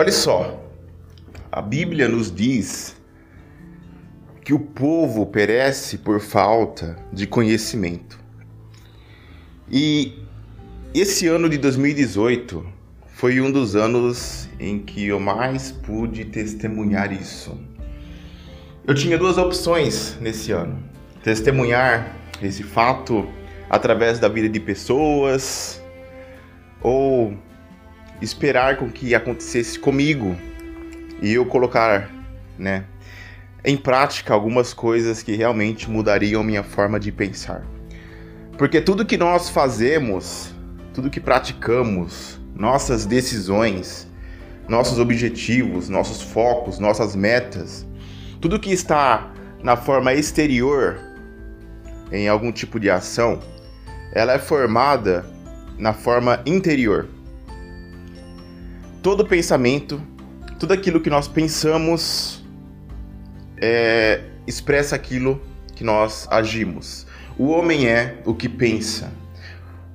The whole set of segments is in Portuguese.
Olha só, a Bíblia nos diz que o povo perece por falta de conhecimento. E esse ano de 2018 foi um dos anos em que eu mais pude testemunhar isso. Eu tinha duas opções nesse ano: testemunhar esse fato através da vida de pessoas ou esperar com que acontecesse comigo e eu colocar, né, em prática algumas coisas que realmente mudariam minha forma de pensar. Porque tudo que nós fazemos, tudo que praticamos, nossas decisões, nossos objetivos, nossos focos, nossas metas, tudo que está na forma exterior em algum tipo de ação, ela é formada na forma interior. Todo pensamento, tudo aquilo que nós pensamos é, expressa aquilo que nós agimos. O homem é o que pensa.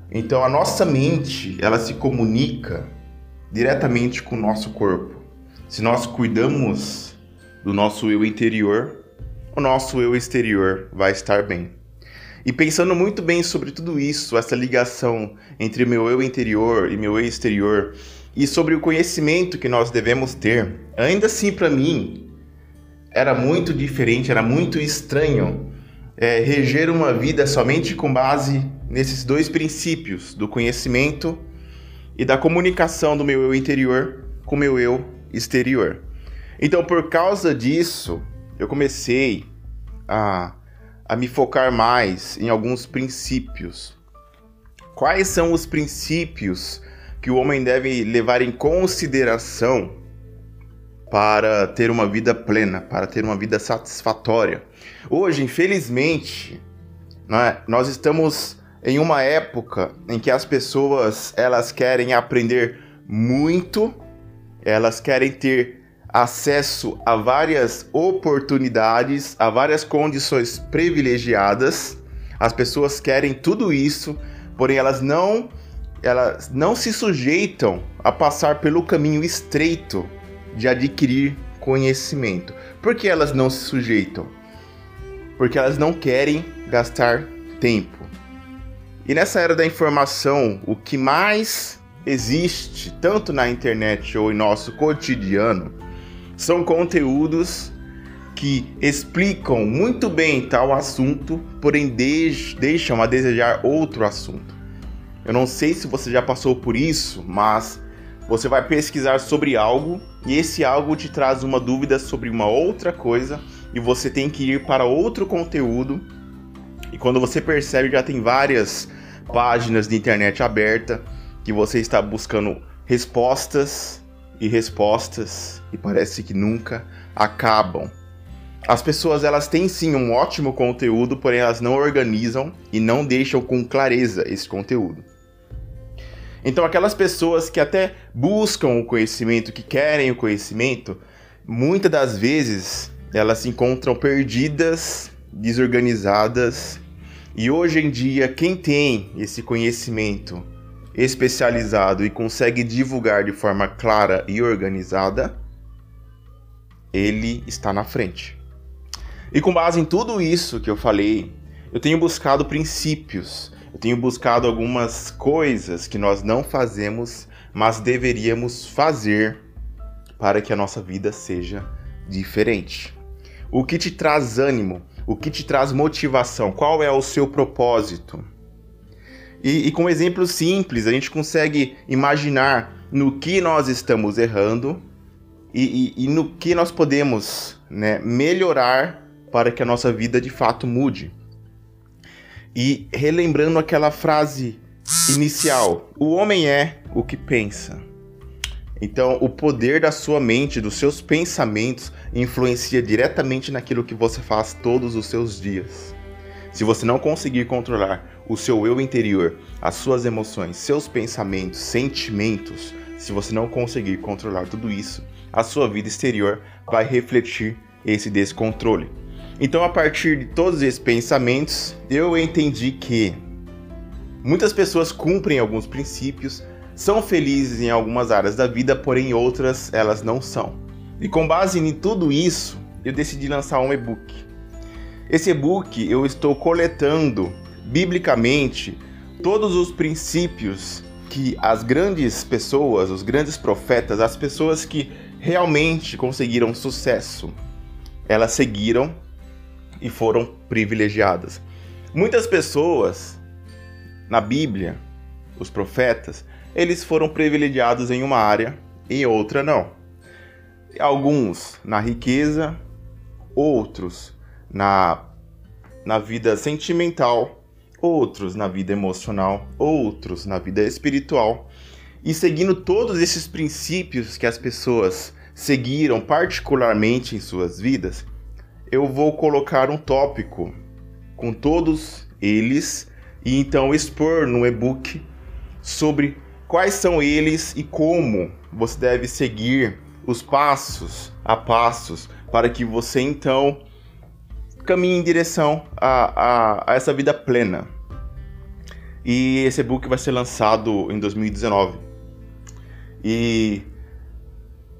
Então a nossa mente, ela se comunica diretamente com o nosso corpo. Se nós cuidamos do nosso eu interior, o nosso eu exterior vai estar bem. E pensando muito bem sobre tudo isso, essa ligação entre meu eu interior e meu eu exterior, e sobre o conhecimento que nós devemos ter, ainda assim para mim era muito diferente, era muito estranho é, reger uma vida somente com base nesses dois princípios, do conhecimento e da comunicação do meu eu interior com o meu eu exterior. Então, por causa disso, eu comecei a, a me focar mais em alguns princípios. Quais são os princípios que o homem deve levar em consideração para ter uma vida plena, para ter uma vida satisfatória. Hoje, infelizmente, né, nós estamos em uma época em que as pessoas elas querem aprender muito, elas querem ter acesso a várias oportunidades, a várias condições privilegiadas. As pessoas querem tudo isso, porém elas não elas não se sujeitam a passar pelo caminho estreito de adquirir conhecimento. Por que elas não se sujeitam? Porque elas não querem gastar tempo. E nessa era da informação, o que mais existe, tanto na internet ou em nosso cotidiano, são conteúdos que explicam muito bem tal assunto, porém deixam a desejar outro assunto. Eu não sei se você já passou por isso, mas você vai pesquisar sobre algo e esse algo te traz uma dúvida sobre uma outra coisa e você tem que ir para outro conteúdo. E quando você percebe, já tem várias páginas de internet aberta que você está buscando respostas e respostas e parece que nunca acabam. As pessoas elas têm sim um ótimo conteúdo, porém elas não organizam e não deixam com clareza esse conteúdo. Então, aquelas pessoas que até buscam o conhecimento, que querem o conhecimento, muitas das vezes elas se encontram perdidas, desorganizadas. E hoje em dia, quem tem esse conhecimento especializado e consegue divulgar de forma clara e organizada, ele está na frente. E com base em tudo isso que eu falei, eu tenho buscado princípios eu tenho buscado algumas coisas que nós não fazemos, mas deveríamos fazer para que a nossa vida seja diferente. O que te traz ânimo? O que te traz motivação? Qual é o seu propósito? E, e com exemplos simples, a gente consegue imaginar no que nós estamos errando e, e, e no que nós podemos né, melhorar para que a nossa vida de fato mude. E relembrando aquela frase inicial: o homem é o que pensa. Então, o poder da sua mente, dos seus pensamentos, influencia diretamente naquilo que você faz todos os seus dias. Se você não conseguir controlar o seu eu interior, as suas emoções, seus pensamentos, sentimentos, se você não conseguir controlar tudo isso, a sua vida exterior vai refletir esse descontrole. Então, a partir de todos esses pensamentos, eu entendi que muitas pessoas cumprem alguns princípios, são felizes em algumas áreas da vida, porém outras elas não são. E com base em tudo isso, eu decidi lançar um e-book. Esse e-book eu estou coletando biblicamente todos os princípios que as grandes pessoas, os grandes profetas, as pessoas que realmente conseguiram sucesso, elas seguiram e foram privilegiadas. Muitas pessoas na Bíblia, os profetas, eles foram privilegiados em uma área, em outra não. Alguns na riqueza, outros na, na vida sentimental, outros na vida emocional, outros na vida espiritual. E seguindo todos esses princípios que as pessoas seguiram particularmente em suas vidas, eu vou colocar um tópico com todos eles e então expor no e-book sobre quais são eles e como você deve seguir os passos a passos para que você então caminhe em direção a, a, a essa vida plena. E esse e-book vai ser lançado em 2019. E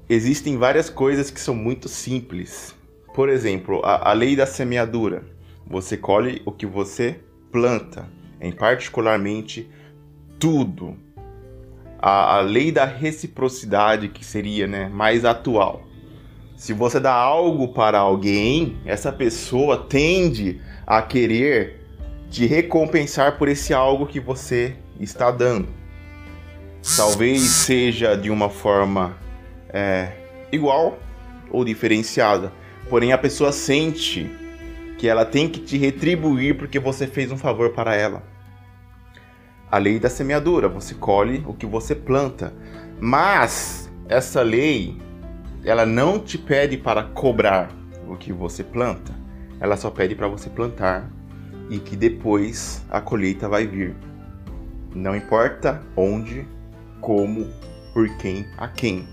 existem várias coisas que são muito simples. Por exemplo, a, a lei da semeadura. Você colhe o que você planta, em particularmente tudo. A, a lei da reciprocidade, que seria né, mais atual. Se você dá algo para alguém, essa pessoa tende a querer te recompensar por esse algo que você está dando. Talvez seja de uma forma é, igual ou diferenciada, porém a pessoa sente que ela tem que te retribuir porque você fez um favor para ela. A lei da semeadura, você colhe o que você planta, mas essa lei ela não te pede para cobrar o que você planta, ela só pede para você plantar e que depois a colheita vai vir. Não importa onde, como, por quem, a quem.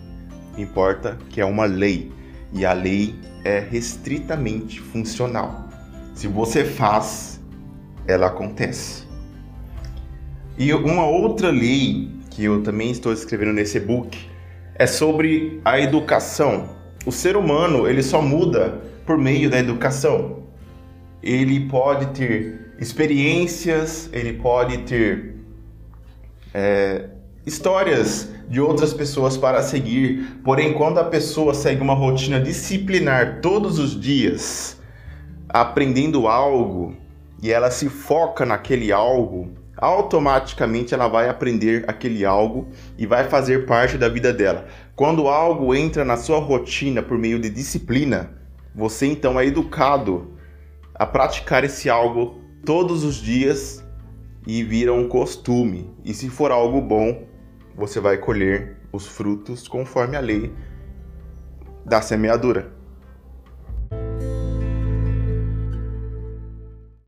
Importa que é uma lei e a lei é restritamente funcional. Se você faz, ela acontece. E uma outra lei que eu também estou escrevendo nesse e-book é sobre a educação. O ser humano ele só muda por meio da educação. Ele pode ter experiências, ele pode ter é, histórias de outras pessoas para seguir. Porém, quando a pessoa segue uma rotina disciplinar todos os dias, aprendendo algo e ela se foca naquele algo, automaticamente ela vai aprender aquele algo e vai fazer parte da vida dela. Quando algo entra na sua rotina por meio de disciplina, você então é educado a praticar esse algo todos os dias e vira um costume. E se for algo bom, você vai colher os frutos conforme a lei da semeadura.